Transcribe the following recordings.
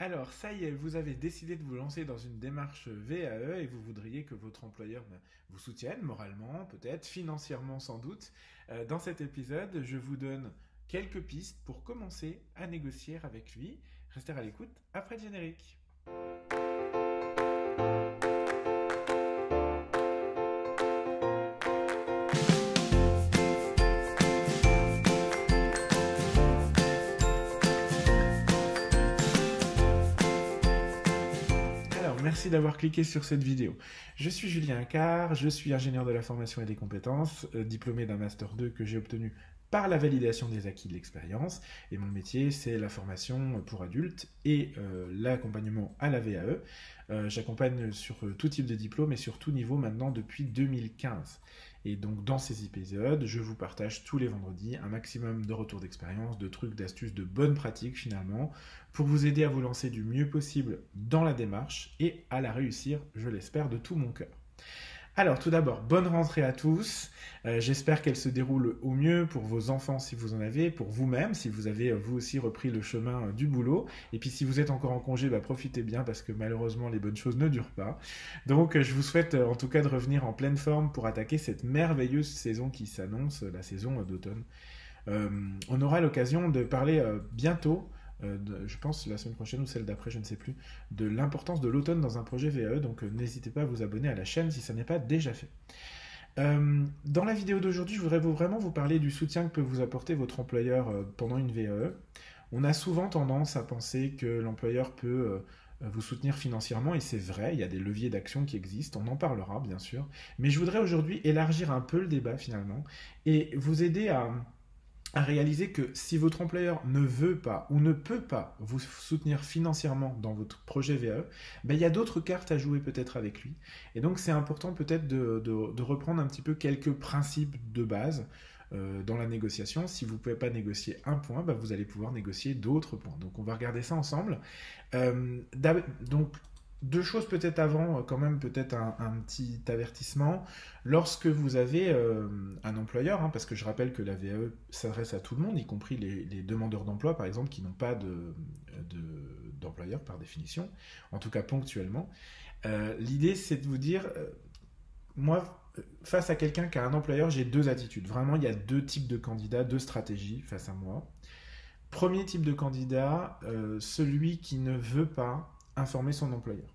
Alors, ça y est, vous avez décidé de vous lancer dans une démarche VAE et vous voudriez que votre employeur vous soutienne moralement, peut-être, financièrement sans doute. Euh, dans cet épisode, je vous donne quelques pistes pour commencer à négocier avec lui. Restez à l'écoute après le générique. Merci d'avoir cliqué sur cette vidéo. Je suis Julien Car, je suis ingénieur de la formation et des compétences, euh, diplômé d'un Master 2 que j'ai obtenu par la validation des acquis de l'expérience. Et mon métier, c'est la formation pour adultes et euh, l'accompagnement à la VAE. Euh, j'accompagne sur tout type de diplôme et sur tout niveau maintenant depuis 2015. Et donc dans ces épisodes, je vous partage tous les vendredis un maximum de retours d'expérience, de trucs, d'astuces, de bonnes pratiques finalement, pour vous aider à vous lancer du mieux possible dans la démarche et à la réussir, je l'espère, de tout mon cœur. Alors tout d'abord, bonne rentrée à tous. Euh, j'espère qu'elle se déroule au mieux pour vos enfants si vous en avez, pour vous-même si vous avez euh, vous aussi repris le chemin euh, du boulot. Et puis si vous êtes encore en congé, bah, profitez bien parce que malheureusement les bonnes choses ne durent pas. Donc je vous souhaite en tout cas de revenir en pleine forme pour attaquer cette merveilleuse saison qui s'annonce, la saison d'automne. on aura l'occasion de parler bientôt euh, je pense la semaine prochaine ou celle d'après, je ne sais plus, de l'importance de l'automne dans un projet VAE. Donc euh, n'hésitez pas à vous abonner à la chaîne si ça n'est pas déjà fait. Euh, dans la vidéo d'aujourd'hui, je voudrais vraiment vous parler du soutien que peut vous apporter votre employeur pendant une VAE. On a souvent tendance à penser que l'employeur peut vous soutenir financièrement, et c'est vrai, il y a des leviers d'action qui existent, on en parlera bien sûr, mais je voudrais aujourd'hui élargir un peu le débat finalement, et vous aider à, à réaliser que si votre employeur ne veut pas ou ne peut pas vous soutenir financièrement dans votre projet VAE, ben, il y a d'autres cartes à jouer peut-être avec lui. Et donc c'est important peut-être de, reprendre un petit peu quelques principes de base euh, dans la négociation. Si vous ne pouvez pas négocier un point, ben, vous allez pouvoir négocier d'autres points. Donc on va regarder ça ensemble. Euh, donc deux choses peut-être avant, euh, quand même peut-être un, petit avertissement. Lorsque vous avez euh, un employeur, hein, parce que je rappelle que la VAE s'adresse à tout le monde, y compris les, demandeurs d'emploi par exemple, qui n'ont pas d'employeur de, par définition, en tout cas ponctuellement. Euh, l'idée c'est de vous dire, moi face à quelqu'un qui a un employeur, j'ai deux attitudes. Vraiment, il y a deux types de candidats, deux stratégies face à moi. Premier type de candidat, celui qui ne veut pas informer son employeur.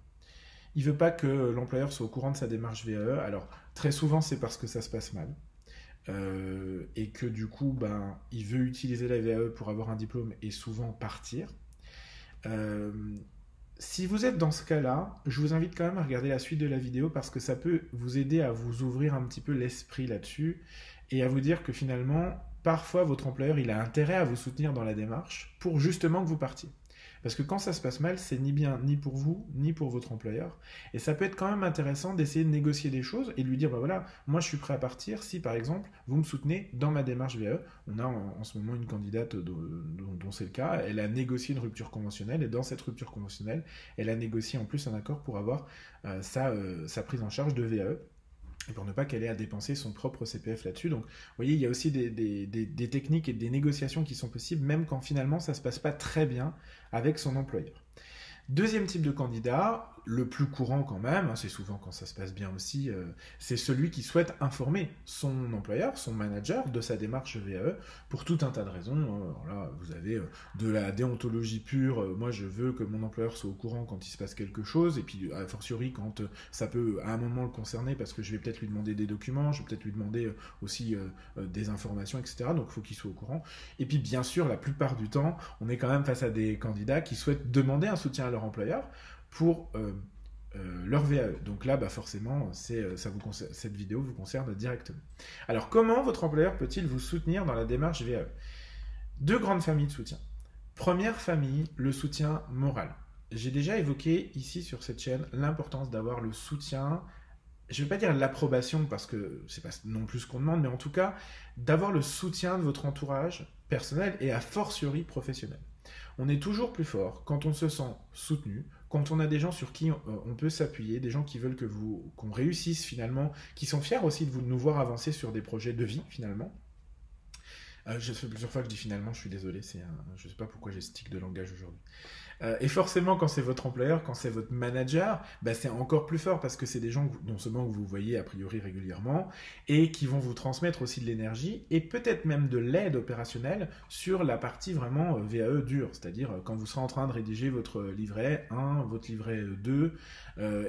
Il veut pas que l'employeur soit au courant de sa démarche VAE. Alors, très souvent, c'est parce que ça se passe mal. Euh, et que du coup, ben, il veut utiliser la VAE pour avoir un diplôme et souvent partir. Euh, si vous êtes dans ce cas-là, je vous invite quand même à regarder la suite de la vidéo parce que ça peut vous aider à vous ouvrir un petit peu l'esprit là-dessus et à vous dire que finalement, parfois, votre employeur, il a intérêt à vous soutenir dans la démarche pour justement que vous partiez. Parce que quand ça se passe mal, c'est ni bien ni pour vous, ni pour votre employeur. Et ça peut être quand même intéressant d'essayer de négocier des choses et de lui dire, bah voilà, moi je suis prêt à partir si par exemple vous me soutenez dans ma démarche VAE. On a en, ce moment une candidate dont, c'est le cas, elle a négocié une rupture conventionnelle et dans cette rupture conventionnelle, elle a négocié en plus un accord pour avoir euh, euh, sa prise en charge de VAE pour ne pas qu'elle ait à dépenser son propre CPF là-dessus. Donc, vous voyez, il y a aussi des, techniques et des négociations qui sont possibles, même quand finalement ça ne se passe pas très bien avec son employeur. Deuxième type de candidat, le plus courant quand même, hein, c'est souvent quand ça se passe bien aussi, euh, c'est celui qui souhaite informer son employeur, son manager, de sa démarche VAE pour tout un tas de raisons. Hein. vous avez euh, de la déontologie pure, euh, moi je veux que mon employeur soit au courant quand il se passe quelque chose, et puis a fortiori quand ça peut à un moment le concerner, parce que je vais peut-être lui demander des documents, je vais peut-être lui demander aussi des informations, etc. Donc il faut qu'il soit au courant. Et puis bien sûr, la plupart du temps, on est quand même face à des candidats qui souhaitent demander un soutien à leur employeur pour euh, euh, leur VAE. Donc là, bah forcément, euh, ça vous cette vidéo vous concerne directement. Alors, comment votre employeur peut-il vous soutenir dans la démarche VAE Deux grandes familles de soutien. Première famille, le soutien moral. J'ai déjà évoqué ici sur cette chaîne l'importance d'avoir le soutien, je ne vais pas dire l'approbation parce que c'est pas non plus ce qu'on demande, mais en tout cas d'avoir le soutien de votre entourage personnel et a fortiori professionnel. On est toujours plus fort quand on se sent soutenu, quand on a des gens sur qui euh, on peut s'appuyer, des gens qui veulent que vous qu'on réussisse finalement, qui sont fiers aussi de nous voir avancer sur des projets de vie finalement. Euh, je sais plusieurs fois que je dis finalement, je suis désolé, c'est je ne sais pas pourquoi j'ai ce tic de langage aujourd'hui. Euh, et forcément, quand c'est votre employeur, quand c'est votre manager, bah, c'est encore plus fort parce que c'est des gens que non seulement que vous voyez a priori régulièrement et qui vont vous transmettre aussi de l'énergie et peut-être même de l'aide opérationnelle sur la partie vraiment euh, VAE dure, c'est-à-dire euh, quand vous serez en train de rédiger votre livret 1, votre livret 2,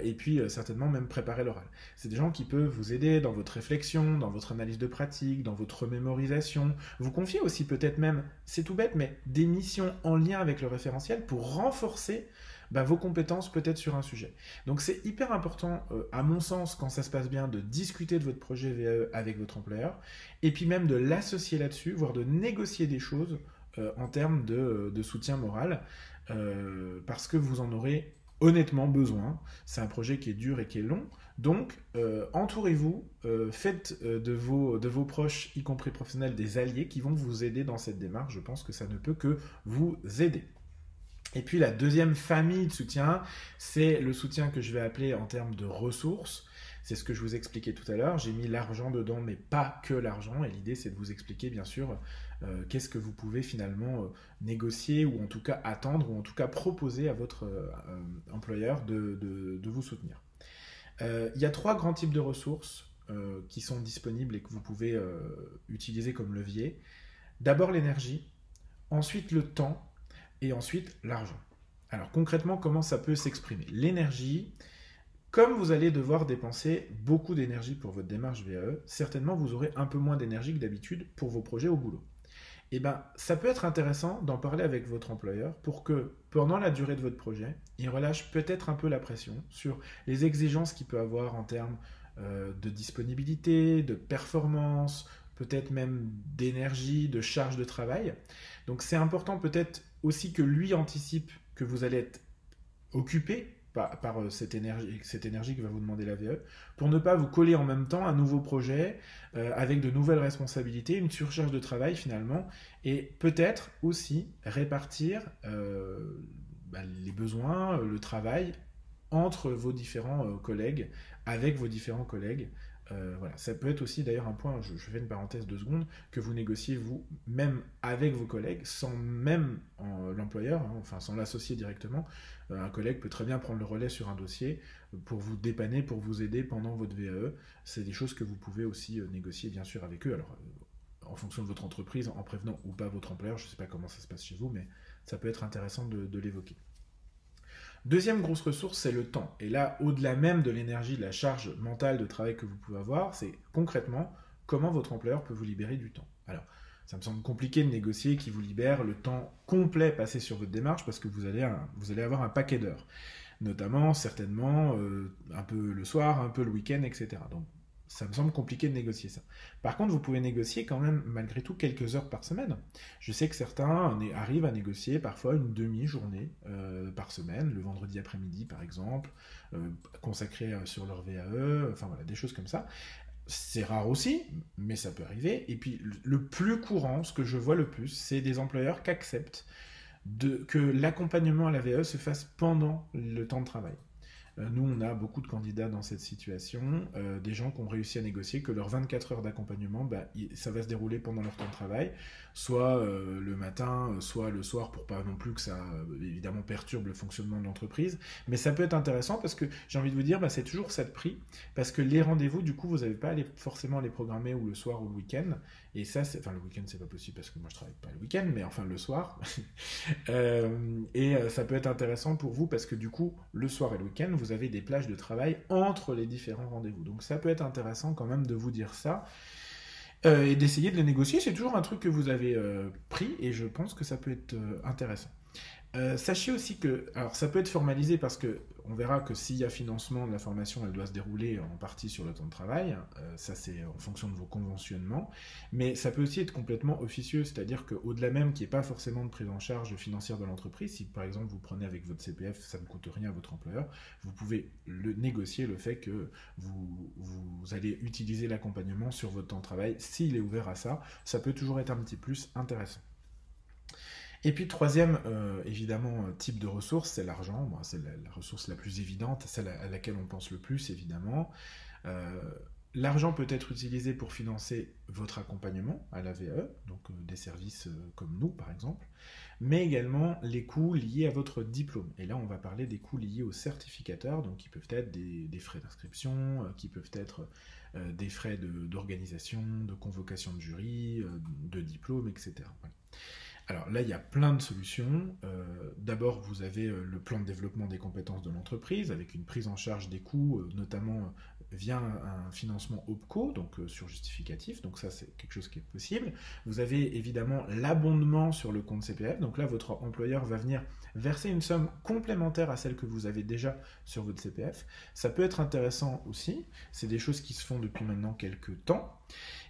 et puis certainement même préparer l'oral. C'est des gens qui peuvent vous aider dans votre réflexion, dans votre analyse de pratique, dans votre mémorisation, vous confier aussi peut-être même, c'est tout bête, mais des missions en lien avec le référentiel pour renforcer bah, vos compétences peut-être sur un sujet. Donc c'est hyper important, euh, à mon sens, quand ça se passe bien, de discuter de votre projet VAE avec votre employeur, et puis même de l'associer là-dessus, voire de négocier des choses euh, en termes de, soutien moral, euh, parce que vous en aurez honnêtement besoin. C'est un projet qui est dur et qui est long. Donc, entourez-vous, faites de vos proches, y compris professionnels, des alliés qui vont vous aider dans cette démarche. Je pense que ça ne peut que vous aider. Et puis la deuxième famille de soutien, c'est le soutien que je vais appeler en termes de ressources. C'est ce que je vous expliquais tout à l'heure. J'ai mis l'argent dedans, mais pas que l'argent. Et l'idée, c'est de vous expliquer, bien sûr, euh, qu'est-ce que vous pouvez finalement euh, négocier ou en tout cas attendre ou en tout cas proposer à votre euh, employeur de, de, vous soutenir. Il y a trois grands types de ressources qui sont disponibles et que vous pouvez utiliser comme levier. D'abord l'énergie, ensuite le temps et ensuite l'argent. Alors concrètement, comment ça peut s'exprimer? L'énergie, comme vous allez devoir dépenser beaucoup d'énergie pour votre démarche VAE, certainement vous aurez un peu moins d'énergie que d'habitude pour vos projets au boulot. Et eh bien, ça peut être intéressant d'en parler avec votre employeur pour que pendant la durée de votre projet, il relâche peut-être un peu la pression sur les exigences qu'il peut avoir en termes euh, de disponibilité, de performance, peut-être même d'énergie, de charge de travail. Donc c'est important peut-être aussi que lui anticipe que vous allez être occupé par, euh, cette, énergie, cette énergie que va vous demander la VE, pour ne pas vous coller en même temps un nouveau projet euh, avec de nouvelles responsabilités, une surcharge de travail finalement, et peut-être aussi répartir euh, bah, les besoins, le travail entre vos différents collègues, avec vos différents collègues, euh, voilà, ça peut être aussi d'ailleurs un point, je, fais une parenthèse de secondes, que vous négociez vous même avec vos collègues, sans même l'employeur, hein, enfin sans l'associer directement. Euh, un collègue peut très bien prendre le relais sur un dossier pour vous dépanner, pour vous aider pendant votre VAE. C'est des choses que vous pouvez aussi euh, négocier bien sûr avec eux. Alors en fonction de votre entreprise, en prévenant ou pas votre employeur, je ne sais pas comment ça se passe chez vous, mais ça peut être intéressant de l'évoquer. Deuxième grosse ressource, c'est le temps. Et là, au-delà même de l'énergie, de la charge mentale de travail que vous pouvez avoir, c'est concrètement comment votre employeur peut vous libérer du temps. Alors, ça me semble compliqué de négocier qui vous libère le temps complet passé sur votre démarche parce que vous allez, vous allez avoir un paquet d'heures. Notamment, certainement, euh, un peu le soir, un peu le week-end, etc. ça me semble compliqué de négocier ça. Par contre, vous pouvez négocier quand même, malgré tout, quelques heures par semaine. Je sais que certains arrivent à négocier parfois une demi-journée euh, par semaine, le vendredi après-midi par exemple, euh, euh, sur leur VAE, enfin voilà, des choses comme ça. C'est rare aussi, mais ça peut arriver. Et puis, le plus courant, ce que je vois le plus, c'est des employeurs qui acceptent que l'accompagnement à la VAE se fasse pendant le temps de travail. Euh, nous, on a beaucoup de candidats dans cette situation, euh, des gens qui ont réussi à négocier que leurs 24 heures d'accompagnement, bah, ça va se dérouler pendant leur temps de travail, soit euh, le matin, soit le soir, pour pas non plus que ça évidemment perturbe le fonctionnement de l'entreprise. Mais ça peut être intéressant parce que j'ai envie de vous dire, bah, c'est toujours ça de prix, parce que les rendez-vous, du coup, vous n'avez pas forcément à les programmer ou le soir ou le week-end. Et ça, enfin, le week-end, c'est pas possible parce que moi, je travaille pas le week-end, mais enfin, le soir. et ça peut être intéressant pour vous parce que du coup, le soir et le week-end, avez des plages de travail entre les différents rendez-vous. Donc ça peut être intéressant quand même de vous dire ça. Euh, et d'essayer de les négocier, c'est toujours un truc que vous avez euh, pris et je pense que ça peut être euh, intéressant. Sachez aussi que, alors ça peut être formalisé parce que on verra que s'il y a financement de la formation, elle doit se dérouler en partie sur le temps de travail. Euh, ça, c'est en fonction de vos conventionnements. Mais ça peut aussi être complètement officieux, c'est-à-dire qu'au-delà même qu'il n'y ait pas forcément de prise en charge financière de l'entreprise, si par exemple vous prenez avec votre CPF, ça ne coûte rien à votre employeur, vous pouvez le négocier le fait que vous, vous allez utiliser l'accompagnement sur votre temps de travail. S'il est ouvert à ça, ça peut toujours être un petit plus intéressant. Et puis troisième, euh, évidemment, euh, type de ressource, c'est l'argent. c'est la, ressource la plus évidente, celle à, laquelle on pense le plus, évidemment. Euh, L'argent peut être utilisé pour financer votre accompagnement à la VE, donc des services comme nous par exemple, mais également les coûts liés à votre diplôme. Et là, on va parler des coûts liés aux certificateurs, donc qui peuvent être des, frais d'inscription, qui peuvent être des frais d'organisation, de, convocation de jury, de diplôme, etc. Alors là, il y a plein de solutions. D'abord, vous avez le plan de développement des compétences de l'entreprise avec une prise en charge des coûts, notamment via un, financement OPCO, donc euh, sur justificatif, donc ça c'est quelque chose qui est possible. Vous avez évidemment l'abondement sur le compte CPF, donc là votre employeur va venir verser une somme complémentaire à celle que vous avez déjà sur votre CPF. Ça peut être intéressant aussi, c'est des choses qui se font depuis maintenant quelques temps.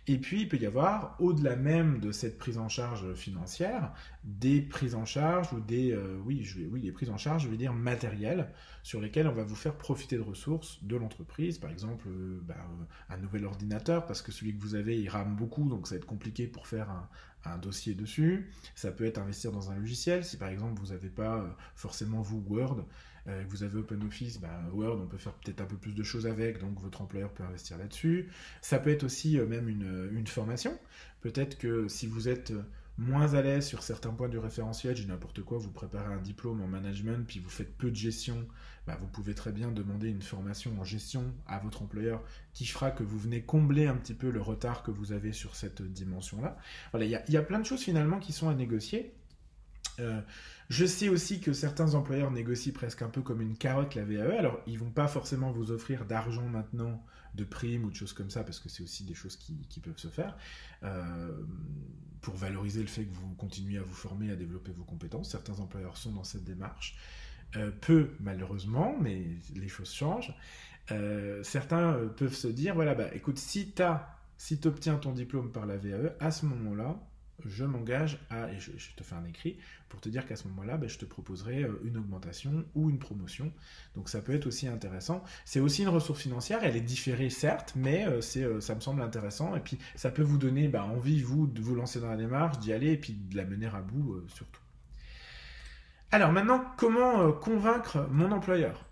Et puis, il peut y avoir, au-delà même de cette prise en charge financière, des prises en charge ou des, euh, oui, je vais, oui, des prises en charge, je vais dire matérielles, sur lesquelles on va vous faire profiter de ressources de l'entreprise. Par exemple, euh, bah, euh, un nouvel ordinateur, parce que celui que vous avez, il rame beaucoup, donc ça va être compliqué pour faire un, un dossier dessus. Ça peut être investir dans un logiciel. Si par exemple vous n'avez pas forcément vous Word, euh, vous avez OpenOffice, bah, Word, on peut faire peut-être un peu plus de choses avec, donc votre employeur peut investir là-dessus. Ça peut être aussi euh, même une, une formation. Peut-être que si vous êtes moins à l'aise sur certains points du référentiel, j'ai n'importe quoi, vous préparez un diplôme en management, puis vous faites peu de gestion, bah, vous pouvez très bien demander une formation en gestion à votre employeur qui fera que vous venez combler un petit peu le retard que vous avez sur cette dimension-là. Voilà, il y, a plein de choses finalement qui sont à négocier. Euh, je sais aussi que certains employeurs négocient presque un peu comme une carotte la VAE. Alors, ils vont pas forcément vous offrir d'argent maintenant, de primes ou de choses comme ça, parce que c'est aussi des choses qui, peuvent se faire, euh, pour valoriser le fait que vous continuez à vous former, à développer vos compétences. Certains employeurs sont dans cette démarche. Euh, peu, malheureusement, mais les choses changent. certains peuvent se dire, voilà, bah, écoute, si tu si obtiens ton diplôme par la VAE, à ce moment-là, je m'engage à, et je, te fais un écrit pour te dire qu'à ce moment-là, ben, je te proposerai euh, une augmentation ou une promotion. Donc ça peut être aussi intéressant. C'est aussi une ressource financière, elle est différée certes, mais euh, euh, ça me semble intéressant. Et puis ça peut vous donner ben, envie, vous, de vous lancer dans la démarche, d'y aller et puis de la mener à bout surtout. Alors maintenant, comment convaincre mon employeur?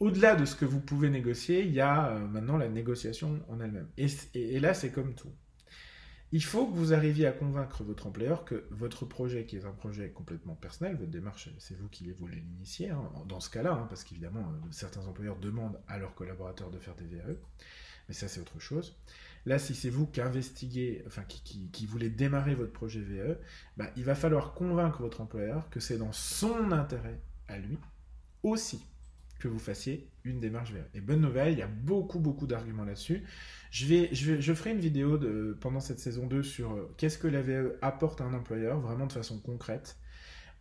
Au-delà de ce que vous pouvez négocier, il y a maintenant la négociation en elle-même. et là, c'est comme tout. Il faut que vous arriviez à convaincre votre employeur que votre projet, qui est un projet complètement personnel, votre démarche, c'est vous qui voulez l'initier, hein, dans ce cas-là, hein, parce qu'évidemment, euh, certains employeurs demandent à leurs collaborateurs de faire des VAE, mais ça c'est autre chose. Là, si c'est vous qui investiguez, qui, voulez démarrer votre projet VAE, bah, il va falloir convaincre votre employeur que c'est dans son intérêt à lui aussi que vous fassiez une démarche VAE. Et bonne nouvelle, il y a beaucoup, beaucoup d'arguments là-dessus. Je, vais, je, je ferai une vidéo pendant cette saison 2 sur euh, qu'est-ce que la VAE apporte à un employeur, vraiment de façon concrète.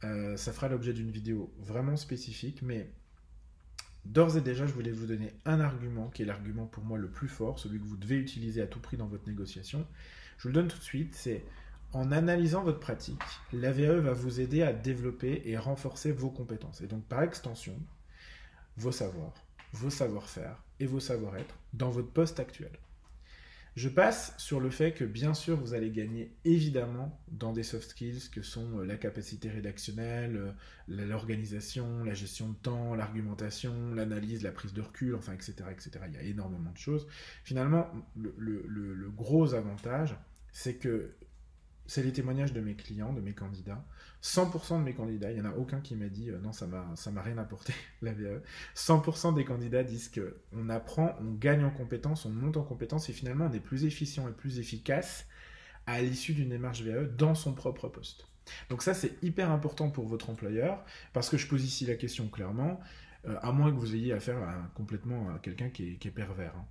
Euh, ça fera l'objet d'une vidéo vraiment spécifique, mais d'ores et déjà, je voulais vous donner un argument qui est l'argument pour moi le plus fort, celui que vous devez utiliser à tout prix dans votre négociation. Je vous le donne tout de suite, c'est en analysant votre pratique, la VAE va vous aider à développer et renforcer vos compétences. Et donc, par extension, vos savoirs, vos savoir-faire et vos savoir-être dans votre poste actuel. Je passe sur le fait que bien sûr vous allez gagner évidemment dans des soft skills que sont euh, la capacité rédactionnelle, euh, l'organisation, la gestion de temps, l'argumentation, l'analyse, la prise de recul, enfin etc., etc. Il y a énormément de choses. Finalement, le, le gros avantage, c'est que c'est les témoignages de mes clients, de mes candidats. 100% de mes candidats, il n'y en a aucun qui m'a dit euh, non, ça m'a, m'a rien apporté, la VAE. 100% des candidats disent que on apprend, on gagne en compétences, on monte en compétences et finalement on est plus efficient et plus efficace à l'issue d'une démarche VAE dans son propre poste. Donc ça, c'est hyper important pour votre employeur parce que je pose ici la question clairement. Euh, à moins que vous ayez affaire à, complètement à quelqu'un qui est, pervers. Hein.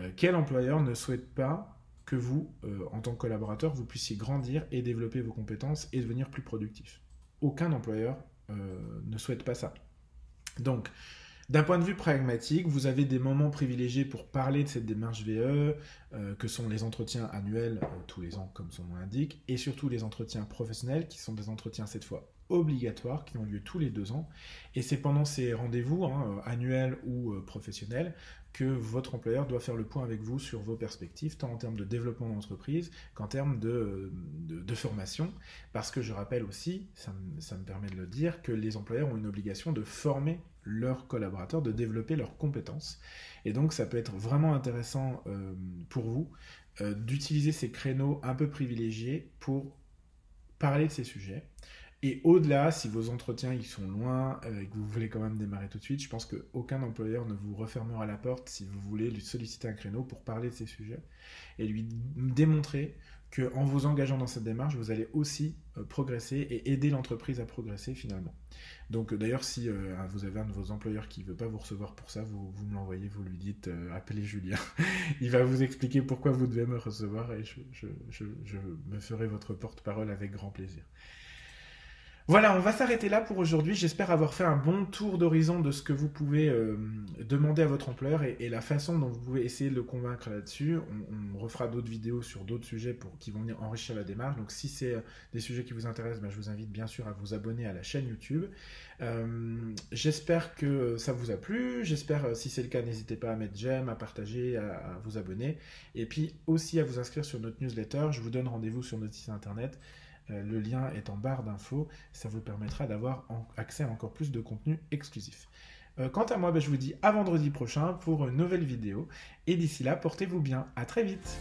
Euh, quel employeur ne souhaite pas que vous, euh, en tant que collaborateur, vous puissiez grandir et développer vos compétences et devenir plus productif. Aucun employeur euh, ne souhaite pas ça. Donc, d'un point de vue pragmatique, vous avez des moments privilégiés pour parler de cette démarche VE, euh, que sont les entretiens annuels tous les ans, comme son nom l'indique, et surtout les entretiens professionnels, qui sont des entretiens cette fois obligatoires qui ont lieu tous les deux ans. Et c'est pendant ces rendez-vous, hein, annuels ou professionnels, que votre employeur doit faire le point avec vous sur vos perspectives, tant en termes de développement d'entreprise qu'en termes de, formation. Parce que je rappelle aussi, ça me, ça me, permet de le dire, que les employeurs ont une obligation de former leurs collaborateurs de développer leurs compétences. Et donc ça peut être vraiment intéressant pour vous d'utiliser ces créneaux un peu privilégiés pour parler de ces sujets. Et au-delà, si vos entretiens ils sont loin euh, et que vous voulez quand même démarrer tout de suite, je pense qu'aucun employeur ne vous refermera la porte si vous voulez lui solliciter un créneau pour parler de ces sujets et lui démontrer qu'en vous engageant dans cette démarche, vous allez aussi euh, progresser et aider l'entreprise à progresser finalement. Donc d'ailleurs, si euh, vous avez un de vos employeurs qui ne veut pas vous recevoir pour ça, vous, vous me l'envoyez, vous lui dites appelez Julien. Il va vous expliquer pourquoi vous devez me recevoir et je, je me ferai votre porte-parole avec grand plaisir. Voilà, on va s'arrêter là pour aujourd'hui. J'espère avoir fait un bon tour d'horizon de ce que vous pouvez euh, demander à votre employeur et, la façon dont vous pouvez essayer de le convaincre là-dessus. On, refera d'autres vidéos sur d'autres sujets pour, qui vont venir enrichir la démarche. Donc si c'est euh, des sujets qui vous intéressent, ben, je vous invite bien sûr à vous abonner à la chaîne YouTube. Euh, j'espère que ça vous a plu. J'espère, si c'est le cas, n'hésitez pas à mettre j'aime, à partager, à, à vous abonner. Et puis aussi à vous inscrire sur notre newsletter. Je vous donne rendez-vous sur notre site internet. Euh, le lien est en barre d'infos. Ça vous permettra d'avoir accès à encore plus de contenu exclusif. Euh, quant à moi, ben, je vous dis à vendredi prochain pour une nouvelle vidéo. Et d'ici là, portez-vous bien. À très vite.